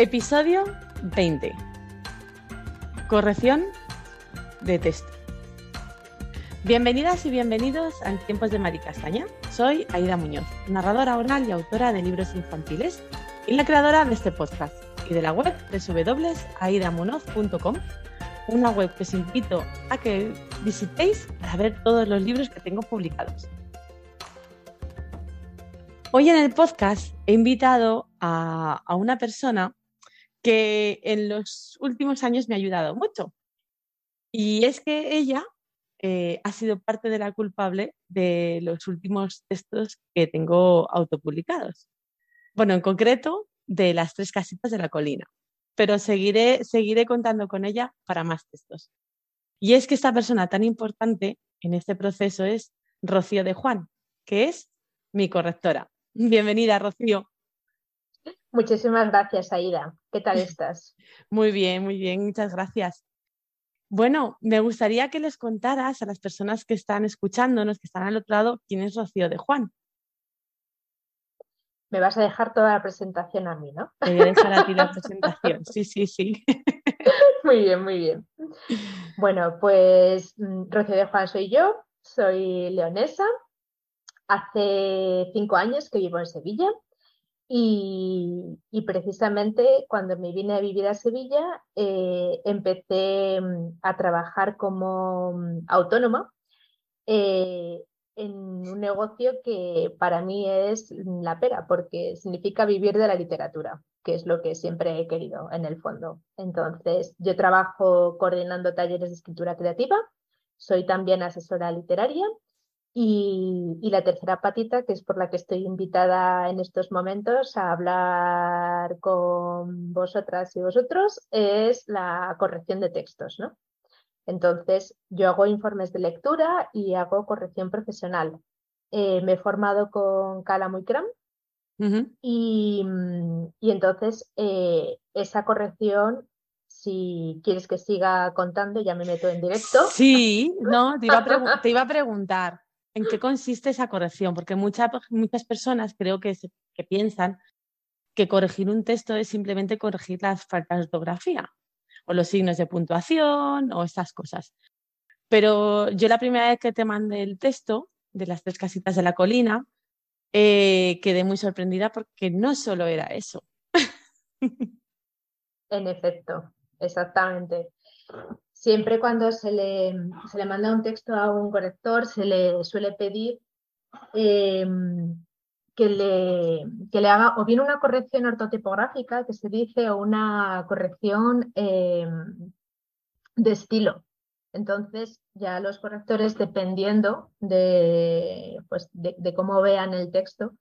Episodio 20. Corrección de texto. Bienvenidas y bienvenidos a Tiempos de Maricastaña. Soy Aida Muñoz, narradora oral y autora de libros infantiles y la creadora de este podcast y de la web www.aidamunoz.com, una web que os invito a que visitéis para ver todos los libros que tengo publicados. Hoy en el podcast he invitado a una persona que en los últimos años me ha ayudado mucho. Y es que ella eh, ha sido parte de la culpable de los últimos textos que tengo autopublicados. Bueno, en concreto, de las tres casitas de la colina. Pero seguiré, seguiré contando con ella para más textos. Y es que esta persona tan importante en este proceso es Rocío de Juan, que es mi correctora. Bienvenida, Rocío. Muchísimas gracias, Aida. ¿Qué tal estás? Muy bien, muy bien, muchas gracias. Bueno, me gustaría que les contaras a las personas que están escuchándonos, que están al otro lado, quién es Rocío de Juan. Me vas a dejar toda la presentación a mí, ¿no? Te voy a dejar a ti la presentación, sí, sí, sí. Muy bien, muy bien. Bueno, pues mm, Rocío de Juan soy yo, soy leonesa. Hace cinco años que vivo en Sevilla y, precisamente cuando me vine a vivir a Sevilla, eh, empecé mm, a trabajar como mm, autónoma eh, en un negocio que para mí es la pera, porque significa vivir de la literatura, que es lo que siempre he querido en el fondo. Entonces, yo trabajo coordinando talleres de escritura creativa, soy también asesora literaria y, la tercera patita, que es por la que estoy invitada en estos momentos a hablar con vosotras y vosotros, es la corrección de textos, ¿no? Entonces, yo hago informes de lectura y hago corrección profesional. Eh, me he formado con Cala y Cram y, entonces eh, esa corrección si quieres que siga contando, ya me meto en directo. Sí, no, te iba a, preguntar. ¿En qué consiste esa corrección? Porque muchas personas creo que, que piensan que corregir un texto es simplemente corregir las faltas de ortografía o los signos de puntuación o estas cosas. Pero yo la primera vez que te mandé el texto de las tres casitas de la colina, eh, quedé muy sorprendida porque no solo era eso. En efecto, exactamente siempre cuando se le, se le manda un texto a un corrector, se le suele pedir em, que, le, que, le, haga o bien una corrección ortotipográfica, que se dice, o una corrección em, de estilo. Entonces, ya los correctores, dependiendo de, pues, de, cómo vean el texto,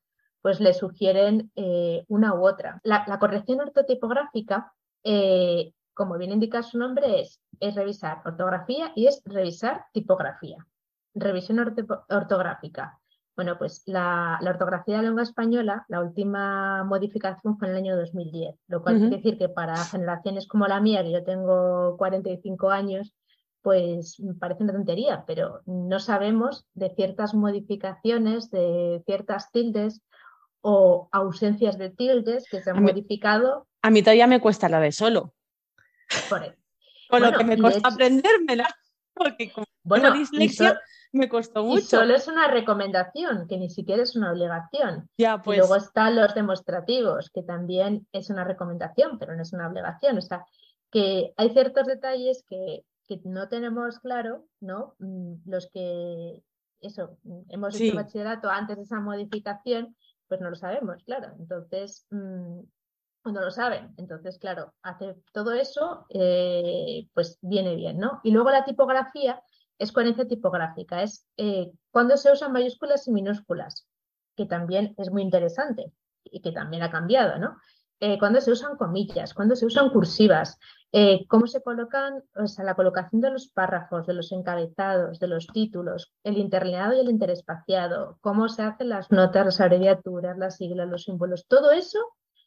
pues le sugieren eh, una u otra. La, corrección ortotipográfica eh, como bien indica su nombre, es, es revisar ortografía y es revisar tipografía. Revisión ortográfica. Bueno, pues la, ortografía de la lengua española, la última modificación fue en el año 2010, lo cual quiere decir que para generaciones como la mía, que yo tengo 45 años, pues parece una tontería, pero no sabemos de ciertas modificaciones, de ciertas tildes o ausencias de tildes que se han modificado. A mí todavía me cuesta la de solo. Con lo que me costó aprendérmela, porque como bueno, dislexia me costó mucho. Y solo es una recomendación, que ni siquiera es una obligación. Ya, pues... Y luego están los demostrativos, que también es una recomendación, pero no es una obligación. O sea, que hay ciertos detalles que, que no tenemos claro, ¿no? Mm, los que, eso, hemos hecho bachillerato antes de esa modificación, pues no lo sabemos, claro. Entonces, cuando lo saben. Entonces, claro, hacer todo eso, eh, pues viene bien, ¿no? Y luego la tipografía es coherencia tipográfica, es eh, cuando se usan mayúsculas y minúsculas, que también es muy interesante y que también ha cambiado, ¿no? Eh, cuando se usan comillas, cuando se usan cursivas, cómo se colocan, o sea, la colocación de los párrafos, de los encabezados, de los títulos, el interlineado y el interespaciado, cómo se hacen las notas, las abreviaturas, las siglas, los símbolos, todo eso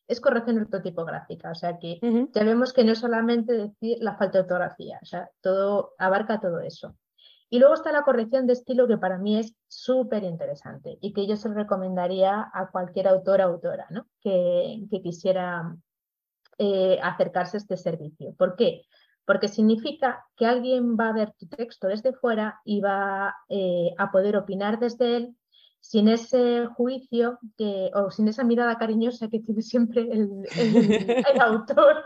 es corrección ortotipográfica. O sea que ya vemos que no es solamente decir la falta de ortografía, o sea, todo abarca todo eso. Y luego está la corrección de estilo que para mí es súper interesante y que yo se recomendaría a cualquier autor o autora ¿no? que, quisiera eh, acercarse a este servicio. ¿Por qué? Porque significa que alguien va a ver tu texto desde fuera y va eh, a poder opinar desde él sin ese juicio que, o sin esa mirada cariñosa que tiene siempre el, autor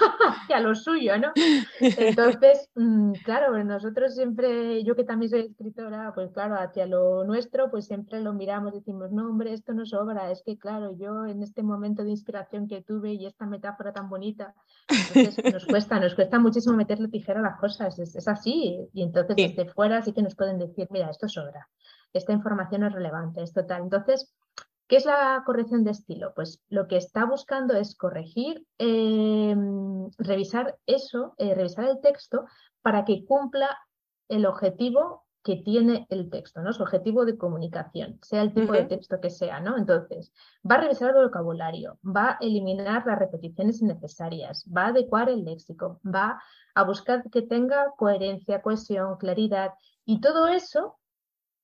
hacia lo suyo, ¿no? Entonces, mm, claro, nosotros siempre, yo que también soy escritora, pues claro, hacia lo nuestro, pues siempre lo miramos, decimos, no, hombre, esto no sobra, es que claro, yo en este momento de inspiración que tuve y esta metáfora tan bonita, entonces nos cuesta, nos cuesta muchísimo meterle tijera a las cosas, es, así, y entonces desde fuera sí que nos pueden decir, mira, esto sobra esta información es relevante, es total. Entonces, ¿qué es la corrección de estilo? Pues lo que está buscando es corregir, em, revisar eso, eh, revisar el texto para que cumpla el objetivo que tiene el texto, ¿no? Su objetivo de comunicación, sea el tipo de texto que sea, ¿no? Entonces, va a revisar el vocabulario, va a eliminar las repeticiones innecesarias, va a adecuar el léxico, va a buscar que tenga coherencia, cohesión, claridad, y todo eso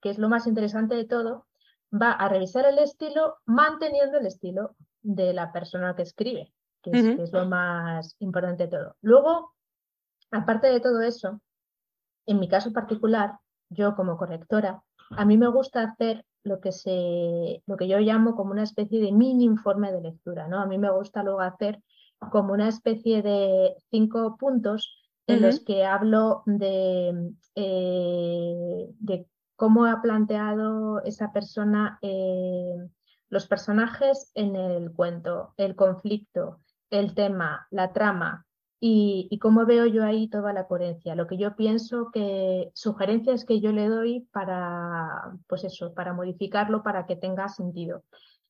que es lo más interesante de todo, va a revisar el estilo manteniendo el estilo de la persona que escribe, que es, lo más importante de todo. Luego, aparte de todo eso, en mi caso particular, yo como correctora, a mí me gusta hacer lo que, se, lo que yo llamo como una especie de mini informe de lectura. ¿no? A mí me gusta luego hacer como una especie de cinco puntos en los que hablo de, eh, de cómo ha planteado esa persona eh, los personajes en el cuento, el conflicto, el tema, la trama y, cómo veo yo ahí toda la coherencia. Lo que yo pienso que sugerencias que yo le doy para, pues eso, para modificarlo para que tenga sentido.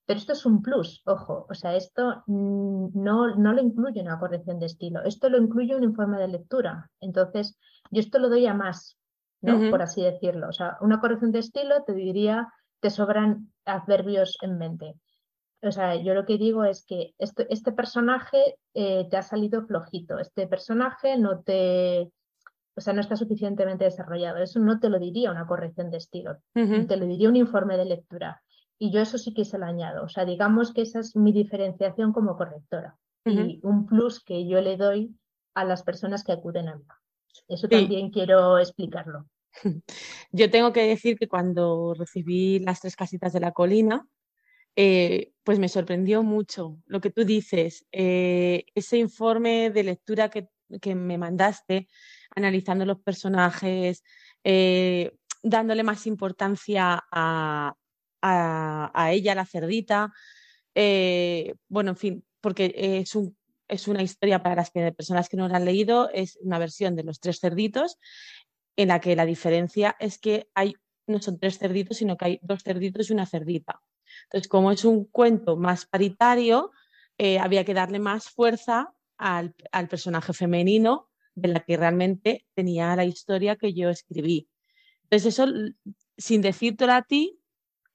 Pero esto es un plus, ojo, o sea, esto no, no lo incluye una corrección de estilo, esto lo incluye un informe de lectura. Entonces, yo esto lo doy a más, por así decirlo. O sea, una corrección de estilo te diría, te sobran adverbios en mente. O sea, yo lo que digo es que este, este personaje eh, te ha salido flojito, este personaje no te, o sea, no está suficientemente desarrollado. Eso no te lo diría una corrección de estilo, te lo diría un informe de lectura. Y yo eso sí que se lo añado. O sea, digamos que esa es mi diferenciación como correctora y un plus que yo le doy a las personas que acuden a mí. Eso también quiero explicarlo. Yo tengo que decir que cuando recibí las tres casitas de la colina, eh, pues me sorprendió mucho lo que tú dices, eh, ese informe de lectura que, me mandaste, analizando los personajes, eh, dándole más importancia a, a, ella, la cerdita. bueno, en fin, porque es, un, es una historia para las que, personas que no la han leído, es una versión de los tres cerditos en la que la diferencia es que hay, no son tres cerditos, sino que hay dos cerditos y una cerdita. Entonces, como es un cuento más paritario, eh, había que darle más fuerza al, personaje femenino de la que realmente tenía la historia que yo escribí. Entonces, eso, sin decírtelo a ti,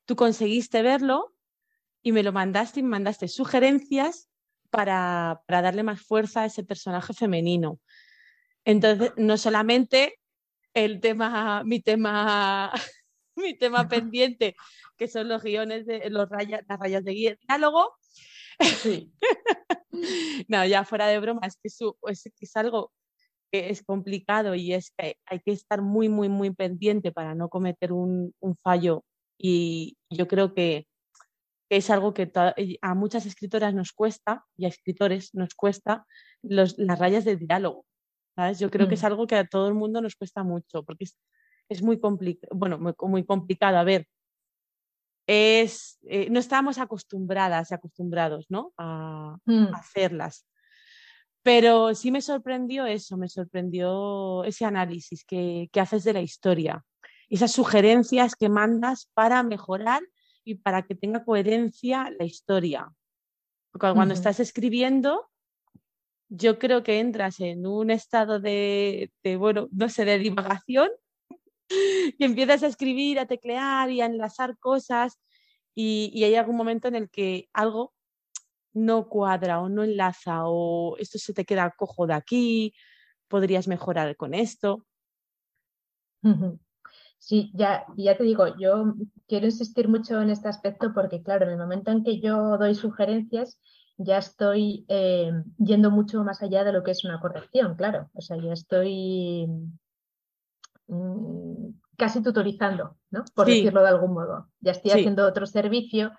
tú conseguiste verlo y me lo mandaste y me mandaste sugerencias para, para darle más fuerza a ese personaje femenino. Entonces, no solamente el tema, mi tema, mi tema pendiente, que son los guiones de los rayas, las rayas de diálogo. Sí. no, ya fuera de broma, es que es, es algo que es complicado y es que hay que estar muy, muy, muy pendiente para no cometer un, fallo. Y yo creo que, es algo que a muchas escritoras nos cuesta y a escritores nos cuesta las rayas de diálogo. Yo creo que es mm. algo que a todo el mundo nos cuesta mucho, porque es, muy complicado, bueno, muy, complicado. A ver, es, eh, no estamos acostumbradas y acostumbrados, ¿no? A, mm. hacerlas. Pero sí me sorprendió eso, me sorprendió ese análisis que, haces de la historia, esas sugerencias que mandas para mejorar y para que tenga coherencia la historia. Porque cuando estás escribiendo, yo creo que entras en un estado de, bueno, no sé, de divagación y empiezas a escribir, a teclear y a enlazar cosas y, hay algún momento en el que algo no cuadra o no enlaza o esto se te queda cojo de aquí, podrías mejorar con esto. Sí, ya, ya te digo, yo quiero insistir mucho en este aspecto porque, claro, en el momento en que yo doy sugerencias, ya estoy eh, yendo mucho más allá de lo que es una corrección, claro. O sea, ya estoy mm, casi tutorizando, ¿no? Por decirlo de algún modo. Ya estoy haciendo otro servicio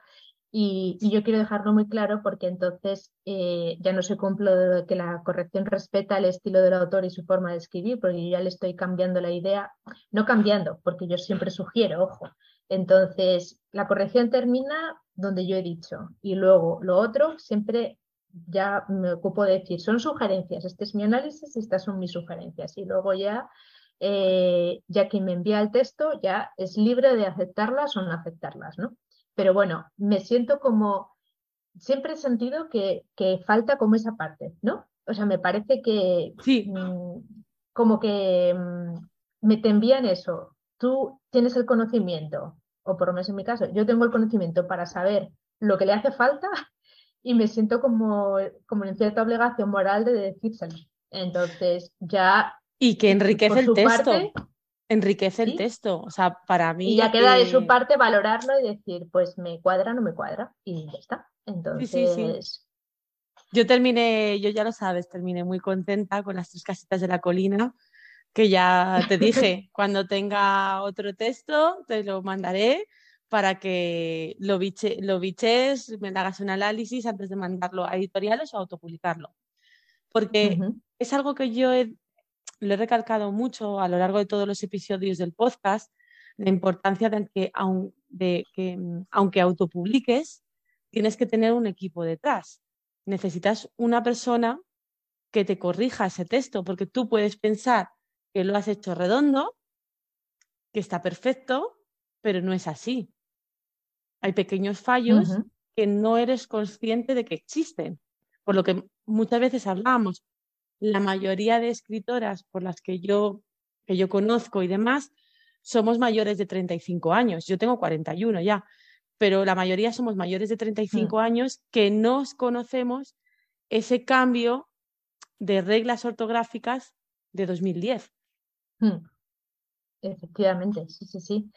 y, yo quiero dejarlo muy claro porque entonces eh, ya no se cumplo de que la corrección respeta el estilo del autor y su forma de escribir, porque yo ya le estoy cambiando la idea, no cambiando, porque yo siempre sugiero, ojo. Entonces, la corrección termina donde yo he dicho y luego lo otro siempre ya me ocupo de decir, son sugerencias, este es mi análisis y estas son mis sugerencias. Y luego ya, eh, ya quien me envía el texto ya es libre de aceptarlas o no aceptarlas, ¿no? Pero bueno, me siento como, siempre he sentido que, falta como esa parte, ¿no? O sea, me parece que sí. Mm, como que mm, me te envían eso, tú tienes el conocimiento, o por lo menos en mi caso, yo tengo el conocimiento para saber lo que le hace falta y me siento como, como en cierta obligación moral de decírselo. Entonces, ya. Y que enriquece el texto. enriquece el texo. O sea, para mí. Y ya queda de su parte valorarlo y decir, pues me cuadra, no me cuadra. Y ya está. Entonces. Yo terminé, yo ya lo sabes, terminé muy contenta con las tres casitas de la colina que ya te dije, cuando tenga otro texto te lo mandaré para que lo, biche, lo biches, me hagas un análisis antes de mandarlo a editoriales o autopublicarlo. Porque es algo que yo he, lo he recalcado mucho a lo largo de todos los episodios del podcast, la importancia de que, de que aunque autopubliques, tienes que tener un equipo detrás. Necesitas una persona que te corrija ese texto, porque tú puedes pensar que lo has hecho redondo, que está perfecto, pero no es así. Hay pequeños fallos que no eres consciente de que existen. Por lo que muchas veces hablamos, la mayoría de escritoras por las que yo, que yo conozco y demás, somos mayores de 35 años. Yo tengo 41 ya, pero la mayoría somos mayores de 35 mm. años que no conocemos ese cambio de reglas ortográficas de 2010. Hmm. Efectivamente, sí, sí, sí.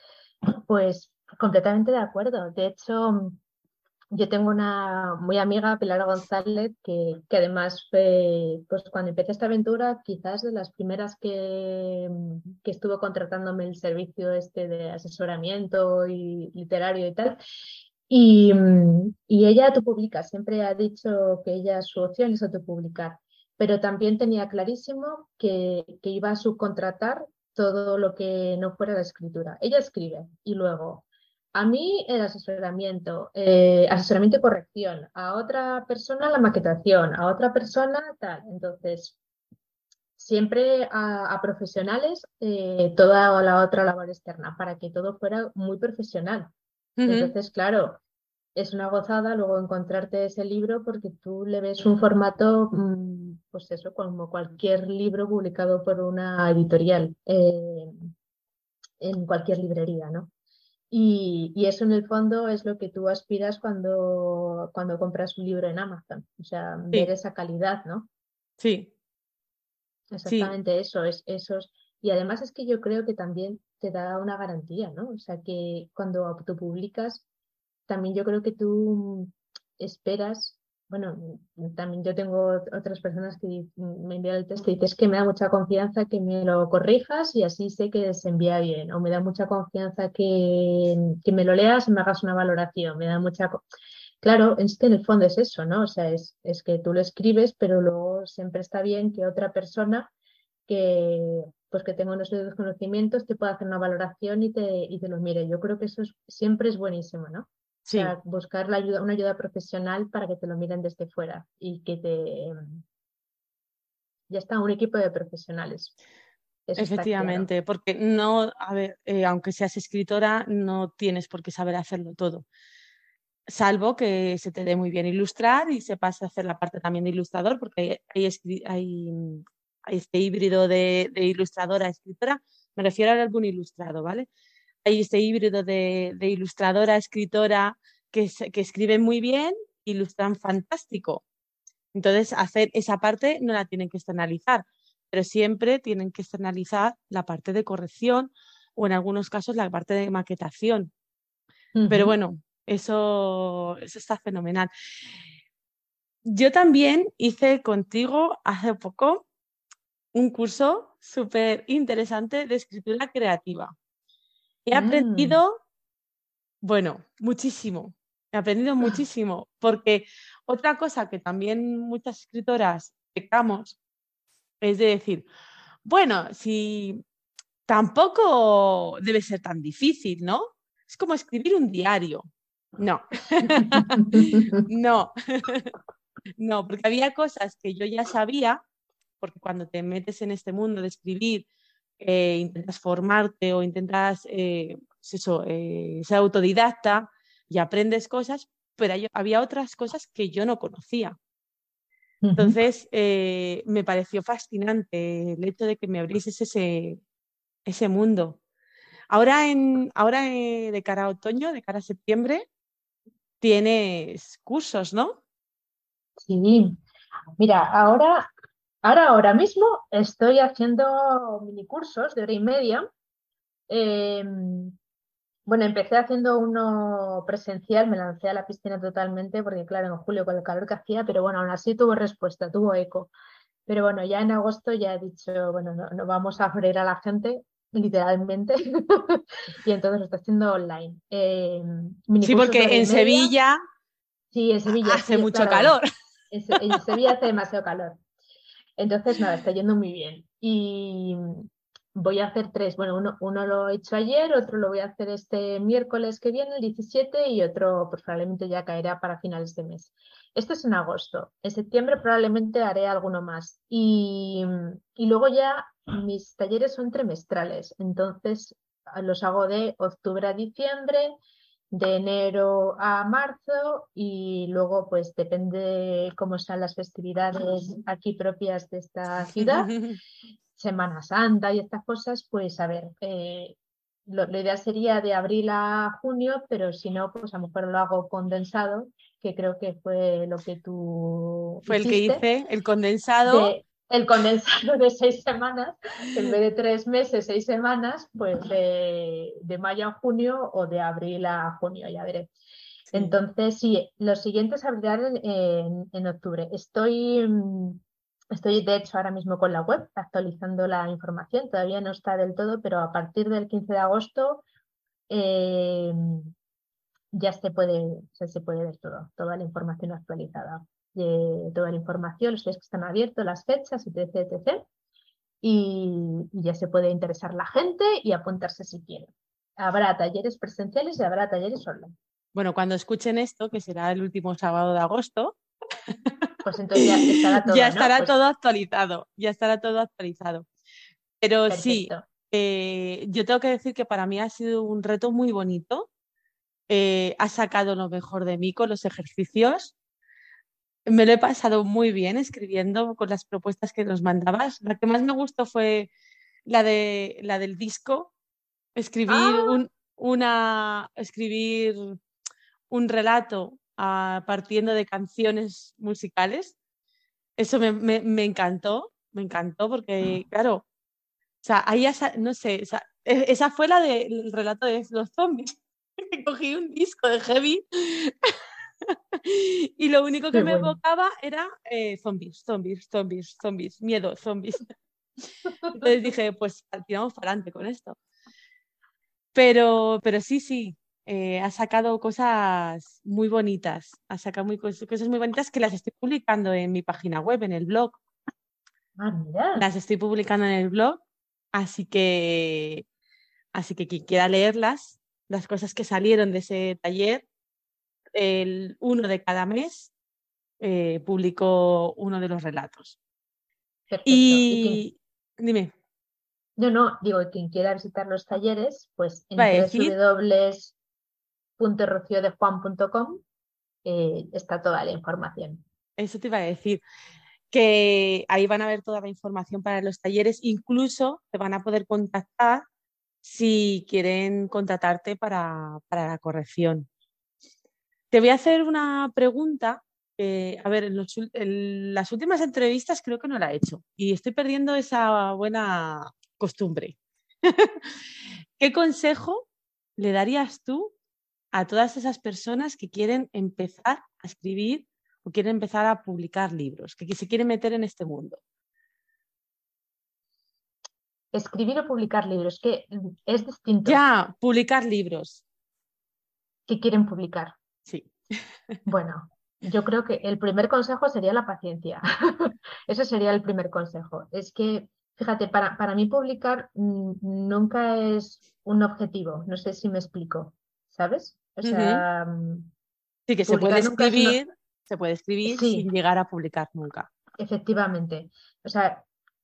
Pues completamente de acuerdo. De hecho, yo tengo una muy amiga, Pilar González, que, que además, pues cuando empecé esta aventura, quizás de las primeras que, que, estuvo contratándome el servicio este de asesoramiento y literario y tal. Y, y ella autopublica, siempre ha dicho que ella su opción es autopublicar pero también tenía clarísimo que, iba a subcontratar todo lo que no fuera la escritura. Ella escribe y luego a mí el asesoramiento, eh, asesoramiento y corrección, a otra persona la maquetación, a otra persona tal. Entonces, siempre a, profesionales eh, toda la otra labor externa para que todo fuera muy profesional. Entonces, claro, es una gozada luego encontrarte ese libro porque tú le ves un formato, mm, pues eso, como cualquier libro publicado por una editorial eh, en cualquier librería, ¿no? Y, eso en el fondo es lo que tú aspiras cuando, cuando compras un libro en Amazon, o sea, ver esa calidad, ¿no? Sí. Exactamente eso, es esos. Y además es que yo creo que también te da una garantía, ¿no? O sea, que cuando tú publicas también yo creo que tú esperas, bueno, también yo tengo otras personas que me envían el texto y dices que me da mucha confianza que me lo corrijas y así sé que se envía bien, o me da mucha confianza que, que me lo leas y me hagas una valoración, me da mucha... Claro, es que en el fondo es eso, ¿no? O sea, es, es que tú lo escribes, pero luego siempre está bien que otra persona que pues que tenga unos conocimientos te pueda hacer una valoración y te, y te lo mire. Yo creo que eso siempre es buenísimo, ¿no? Buscar la ayuda, una ayuda profesional para que te lo miren desde fuera y que te... Ya está, un equipo de profesionales. Efectivamente, porque no, a ver, eh, aunque seas escritora, no tienes por qué saber hacerlo todo. Salvo que se te dé muy bien ilustrar y sepas hacer la parte también de ilustrador, porque hay, hay, este híbrido de, de ilustradora a escritora. Me refiero al álbum ilustrado, ¿vale? Hay este híbrido de, ilustradora, escritora, que, que escriben muy bien, ilustran fantástico. Entonces, hacer esa parte no la tienen que externalizar, pero siempre tienen que externalizar la parte de corrección o en algunos casos la parte de maquetación. Pero bueno, eso, eso está fenomenal. yo también hice contigo hace poco un curso súper interesante de escritura creativa. He mm. aprendido, bueno, muchísimo. He aprendido muchísimo, porque otra cosa que también muchas escritoras pecamos es de decir, bueno, si tampoco debe ser tan difícil, ¿no? Es como escribir un diario. No, no, no, porque había cosas que yo ya sabía, porque cuando te metes en este mundo de escribir, eh, intentas formarte o intentas eh, pues eso, eh, ser autodidacta y aprendes cosas, pero había otras cosas que yo no conocía. Entonces, me pareció fascinante el hecho de que me abrieses ese, ese mundo. Ahora, en, ahora de cara a otoño, de cara a septiembre, tienes cursos, ¿no? Sí, mira, ahora, ahora, ahora mismo estoy haciendo mini cursos de hora y media. Em, bueno, empecé haciendo uno presencial, me lancé a la piscina totalmente, porque claro, en julio con el calor que hacía, pero bueno, aún así tuvo respuesta, tuvo eco. Pero bueno, ya en agosto ya he dicho, bueno, no, vamos a abrir a la gente, literalmente, y entonces lo estoy haciendo online. Em, sí, porque en Sevilla, sí, en Sevilla hace mucho calor. En, Sevilla hace demasiado calor. Entonces, nada, está yendo muy bien. Y voy a hacer tres. Bueno, uno, lo he hecho ayer, otro lo voy a hacer este miércoles que viene, el 17, y otro pues, probablemente ya caerá para finales de mes. Esto es en agosto. En septiembre probablemente haré alguno más. Y, y luego ya mis talleres son trimestrales. Entonces los hago de octubre a diciembre de enero a marzo y luego pues depende cómo están las festividades aquí propias de esta ciudad, Semana Santa y estas cosas, pues a ver, eh, lo, ideal sería de abril a junio, pero si no, pues a lo mejor lo hago condensado, que creo que fue lo que tú... Fue el que hice, el condensado el condensado de seis semanas, en vez de tres meses, seis semanas, pues de, mayo a junio o de abril a junio, ya veré. Entonces, sí, los siguientes abrirán en, en, octubre. Estoy, estoy, de hecho, ahora mismo con la web actualizando la información. Todavía no está del todo, pero a partir del 15 de agosto eh, ya se puede, se puede ver todo, toda la información actualizada de toda la información, los días que están abiertos, las fechas, etc. etc. Y, ya se puede interesar la gente y apuntarse si quiere. Habrá talleres presenciales y habrá talleres online. Bueno, cuando escuchen esto, que será el último sábado de agosto, pues entonces ya estará todo, ya estará pues todo actualizado, ya estará todo actualizado. Pero sí, eh, yo tengo que decir que para mí ha sido un reto muy bonito. Eh, ha sacado lo mejor de mí con los ejercicios me lo he pasado muy bien escribiendo con las propuestas que nos mandabas. La que más me gustó fue la, de, la del disco, escribir, ah. un, una, escribir un relato ah, partiendo de canciones musicales. Eso me, me, encantó, me encantó porque, claro, o sea, ahí no sé, e, esa fue la del relato de los zombies. Cogí un disco de heavy y lo único que me evocaba era eh, zombies, zombies, zombies, zombies, miedo, zombies. Entonces dije, pues tiramos para adelante con esto. Pero, pero sí, sí, eh, ha sacado cosas muy bonitas, ha sacado muy, cosas muy bonitas que las estoy publicando en mi página web, en el blog. Ah, las estoy publicando en el blog, así que, así que quien quiera leerlas, las cosas que salieron de ese taller, el uno de cada mes eh, publicó uno de los relatos. Y, dime. No, no, digo, quien quiera visitar los talleres, pues en www.rociodejuan.com eh, está toda la información. Eso te iba a decir, que ahí van a ver toda la información para los talleres, incluso te van a poder contactar si quieren contratarte para, para la corrección. Te voy a hacer una pregunta. a ver, en, las últimas entrevistas creo que no la he hecho y estoy perdiendo esa buena costumbre. ¿Qué consejo le darías tú a todas esas personas que quieren empezar a escribir o quiere empezar a publicar libros, que se quiere meter en este mundo? Escribir o publicar libros, que es distinto. Ya, publicar libros. ¿Qué quieren publicar? Sí. Bueno, yo creo que el primer consejo sería la paciencia. Ese sería el primer consejo. Es que, fíjate, para, para mí publicar mm, nunca es un objetivo. No sé si me explico, ¿sabes? O sea, mm, sí, que se puede escribir, se puede escribir sin llegar a publicar nunca. Efectivamente. O sea,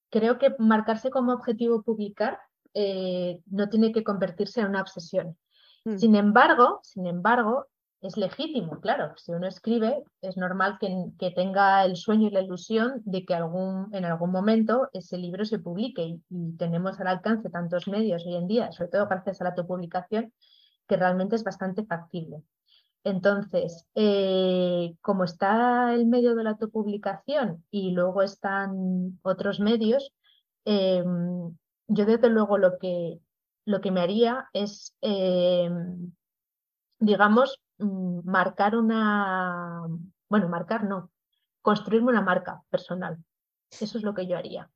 creo que marcarse como objetivo publicar eh, no tiene que convertirse en una obsesión. Mm. Sin embargo, sin embargo, es legítimo, claro. Si uno escribe, es normal que, tenga el sueño y la ilusión de que algún, en algún momento ese libro se publique y, tenemos al alcance tantos medios hoy en día, sobre todo gracias a la autopublicación, que realmente es bastante factible. Entonces, eh, como está el medio de la autopublicación y luego están otros medios, em, yo desde luego lo que, lo que me haría es, em, digamos, marcar una, bueno, marcar no, construirme una marca personal. Eso es lo que yo haría.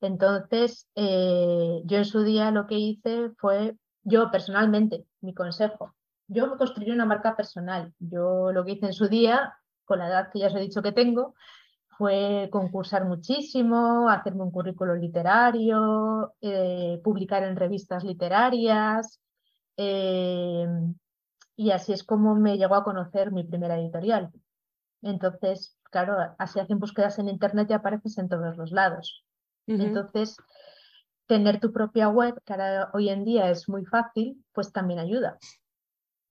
Entonces, eh, yo en su día lo que hice fue, yo personalmente, mi consejo, yo me construí una marca personal. Yo lo que hice en su día, con la edad que ya os he dicho que tengo, fue concursar muchísimo, hacerme un currículo literario, eh, publicar en revistas literarias. Eh, y así es como me llegó a conocer mi primera editorial. Entonces, claro, así hacen búsquedas en Internet y apareces en todos los lados. Entonces, tener tu propia web, que ahora, hoy en día es muy fácil, pues también ayuda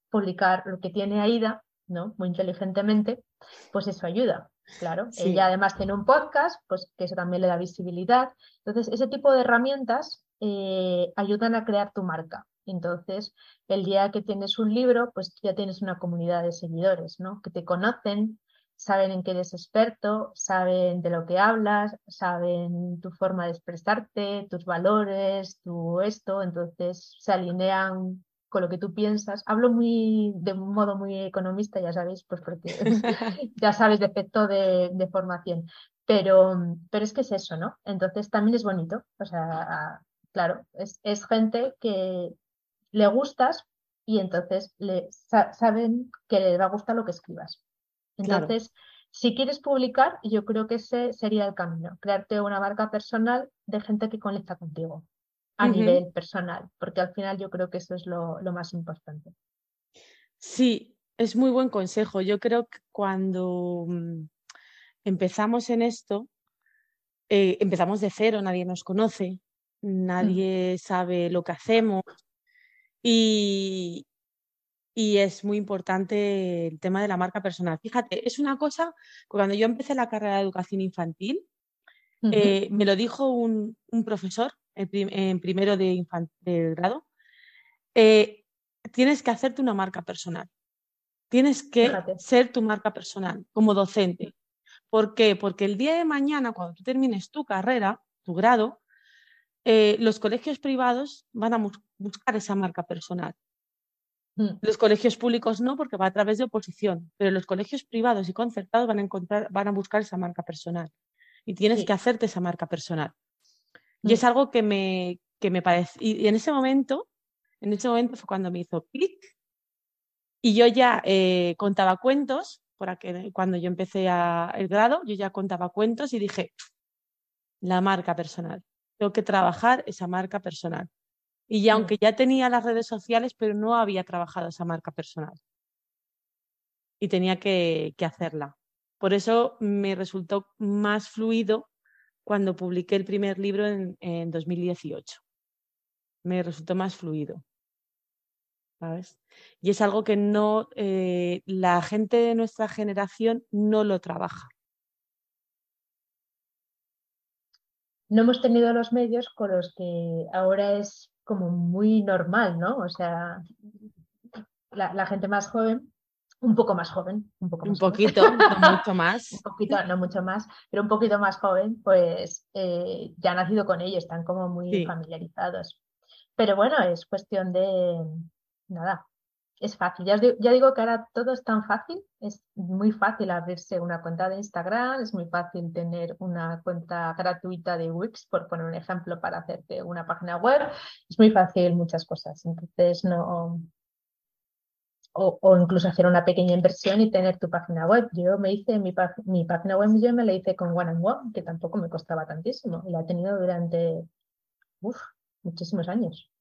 publicar lo que tiene Aida, ¿no? Muy inteligentemente, pues eso ayuda, claro. Ella además tiene un podcast, pues que eso también le da visibilidad. Entonces, ese tipo de herramientas eh, ayudan a crear tu marca. Entonces, el día que tienes un libro, pues ya tienes una comunidad de seguidores, ¿no? Que te conocen, saben en qué eres experto, saben de lo que hablas, saben tu forma de expresarte, tus valores, tu esto, entonces se alinean con lo que tú piensas. Hablo muy de un modo muy economista, ya sabéis, pues porque ya sabes de efecto de, formación. Pero, pero es que es eso, ¿no? Entonces también es bonito. O sea, claro, es, gente que le gustas y entonces le, saben que le va a gustar lo que escribas. Entonces, si quieres publicar, yo creo que ese sería el camino, crearte una marca personal de gente que conecta contigo a nivel personal, porque al final yo creo que eso es lo, más importante. Sí, es muy buen consejo. Yo creo que cuando mm, empezamos en esto, eh, empezamos de cero, nadie nos conoce, mm. nadie sabe lo que hacemos y, y es muy importante el tema de la marca personal. Fíjate, es una cosa, cuando yo empecé la carrera de educación infantil, eh, me lo dijo un, un profesor en, primero de, grado, eh, tienes que hacerte una marca personal. Tienes que ser tu marca personal como docente. ¿Por qué? Porque el día de mañana, cuando tú termines tu carrera, tu grado, eh, los colegios privados van a buscar esa marca personal. Mm. Los colegios públicos no, porque va a través de oposición, pero los colegios privados y concertados van a encontrar, van a buscar esa marca personal. Y tienes que hacerte esa marca personal. Y es mm. algo que me, que me parece. Y, en ese momento, en ese momento fue cuando me hizo clic. Y yo ya eh, contaba cuentos, por cuando yo empecé a, el grado, yo ya contaba cuentos y dije, la marca personal. Tengo que trabajar esa marca personal. Y ya, aunque ya tenía las redes sociales, pero no había trabajado esa marca personal. Y tenía que, que hacerla. Por eso me resultó más fluido cuando publiqué el primer libro en, 2018. Me resultó más fluido. ¿sabes? Y es algo que no, eh, la gente de nuestra generación no lo trabaja. No hemos tenido los medios con los que ahora es como muy normal, ¿no? O sea, la gente más joven un poco más joven, un poco un poquito, no mucho más. un poquito, no mucho más, pero un poquito más joven, pues eh, ya ha nacido con ello, están como muy familiarizados. Pero bueno, es cuestión de nada, es fácil. Ya, ya, digo que ahora todo es tan fácil, es muy fácil abrirse una cuenta de Instagram, es muy fácil tener una cuenta gratuita de Wix, por poner un ejemplo, para hacerte una página web, es muy fácil muchas cosas. Entonces, no. O, incluso hacer una pequeña inversión y tener tu página web. Yo me hice mi, mi página web, yo me la hice con One and One, que tampoco me costaba tantísimo, y la he tenido durante muchísimos años,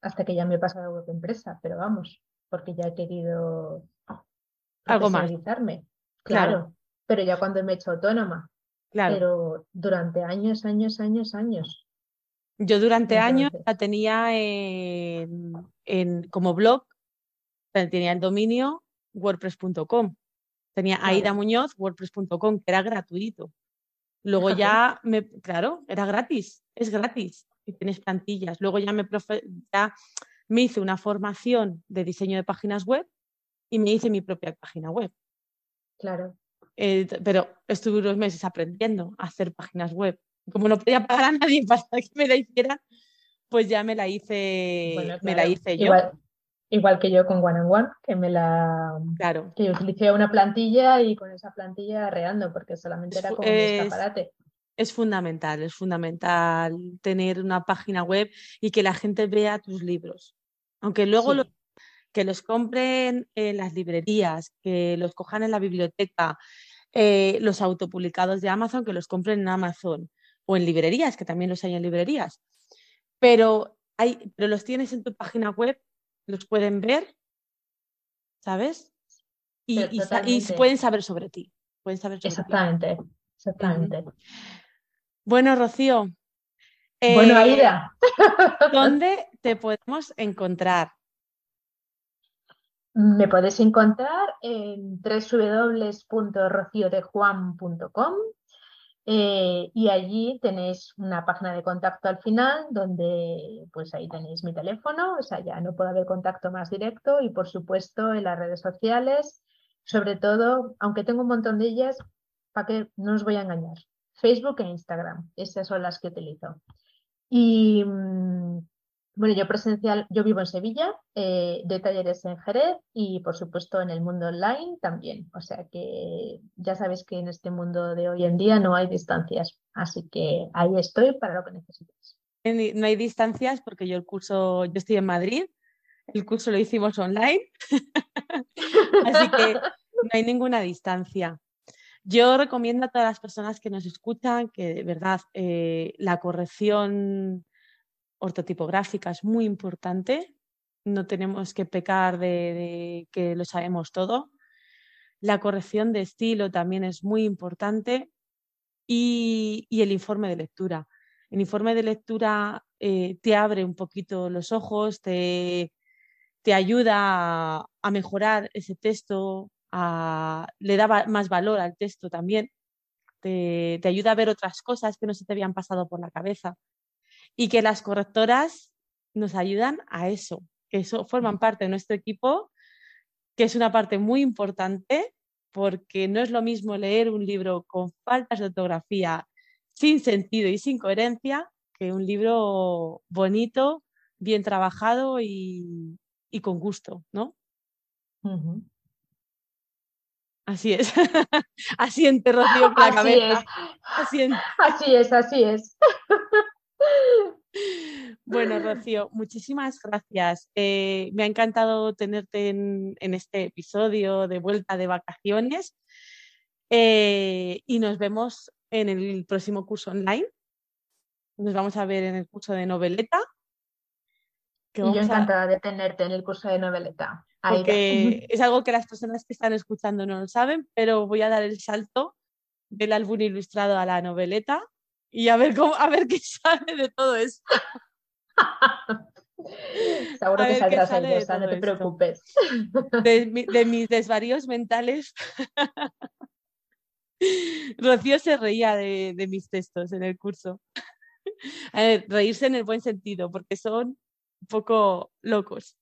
hasta que ya me he pasado a web empresa, pero vamos, porque ya he querido algo más. Claro, pero ya cuando me he hecho autónoma. Claro. Pero durante años, años, años, años. Yo durante años la tenía en, como blog, tenía el dominio wordpress.com. Tenía Aida Muñoz, wordpress.com, que era gratuito. Luego ya me, claro, era gratis, es gratis y tienes plantillas. Luego ya me, ya me hice una formación de diseño de páginas web y me hice mi propia página web. Claro. Eh, pero estuve unos meses aprendiendo a hacer páginas web. Como no podía pagar a nadie para que me la hiciera, pues ya me la hice, me la hice yo. Igual, que yo con One and One, que me la claro. que utilicé una plantilla y con esa plantilla reando, porque solamente era como un escaparate es fundamental, es fundamental tener una página web y que la gente vea tus libros. Aunque luego que los compren en las librerías, que los cojan en la biblioteca, eh, los autopublicados de Amazon, que los compren en Amazon o en librerías, que también los hay en librerías. Pero, hay, pero los tienes en tu página web, los pueden ver, ¿sabes? Y, pueden saber sobre ti. Pueden saber exactamente, exactamente. Bueno, Rocío. Bueno, eh, Aida. ¿Dónde te podemos encontrar? Me puedes encontrar en www.rociodejuan.com eh, y allí tenéis una página de contacto al final donde pues ahí tenéis mi teléfono, o sea, ya no puede haber contacto más directo y por supuesto en las redes sociales, sobre todo, aunque tengo un montón de ellas, para que no os voy a engañar. Facebook e Instagram. Esas son las que utilizo. Y mm, bueno, yo presencial, yo vivo en Sevilla, eh, de talleres en Jerez y por supuesto en el mundo online también. O sea que ya sabes que en este mundo de hoy en día no hay distancias. Así que ahí estoy para lo que necesites. No hay distancias porque yo el curso, yo estoy en Madrid, el curso lo hicimos online, así que no hay ninguna distancia. Yo recomiendo a todas las personas que nos escuchan que de verdad eh, la corrección ortotipográfica es muy importante. No tenemos que pecar de, que lo sabemos todo. La corrección de estilo también es muy importante y, el informe de lectura. El informe de lectura eh, te abre un poquito los ojos, te, te ayuda a mejorar ese texto, le da más valor al texto también, te, ayuda a ver otras cosas que no se te habían pasado por la cabeza y que las correctoras nos ayudan a eso, que eso forman parte de nuestro equipo, que es una parte muy importante porque no es lo mismo leer un libro con faltas de ortografía, sin sentido y sin coherencia, que un libro bonito, bien trabajado y, con gusto, ¿no? Así es. Asiente, Rocío, con la cabeza. Así es, así es. Bueno, Rocío, muchísimas gracias. Eh, me ha encantado tenerte en, este episodio de vuelta de vacaciones eh, y nos vemos en el próximo curso online. Nos vamos a ver en el curso de noveleta. Yo encantada de tenerte en el curso de noveleta porque es algo que las personas que están escuchando no lo saben, pero voy a dar el salto del álbum ilustrado a la noveleta y a ver cómo, a ver qué sale de todo esto. Seguro que saldrás ahí, no te preocupes. De, mis desvaríos mentales. Rocío se reía de, de, mis textos en el curso. A ver, reírse en el buen sentido, porque son un poco locos.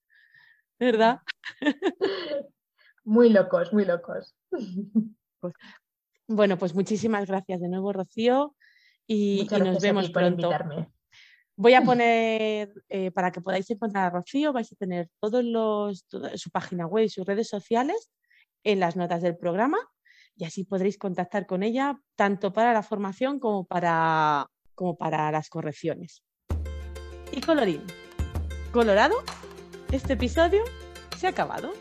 ¿verdad? Muy locos, muy locos. Pues, bueno, pues muchísimas gracias de nuevo, Rocío, y, nos vemos pronto. Voy a poner, eh, para que podáis encontrar a Rocío, vais a tener todos los, su página web y sus redes sociales en las notas del programa y así podréis contactar con ella tanto para la formación como para, como para las correcciones. Y colorín, colorado, este episodio se ha acabado.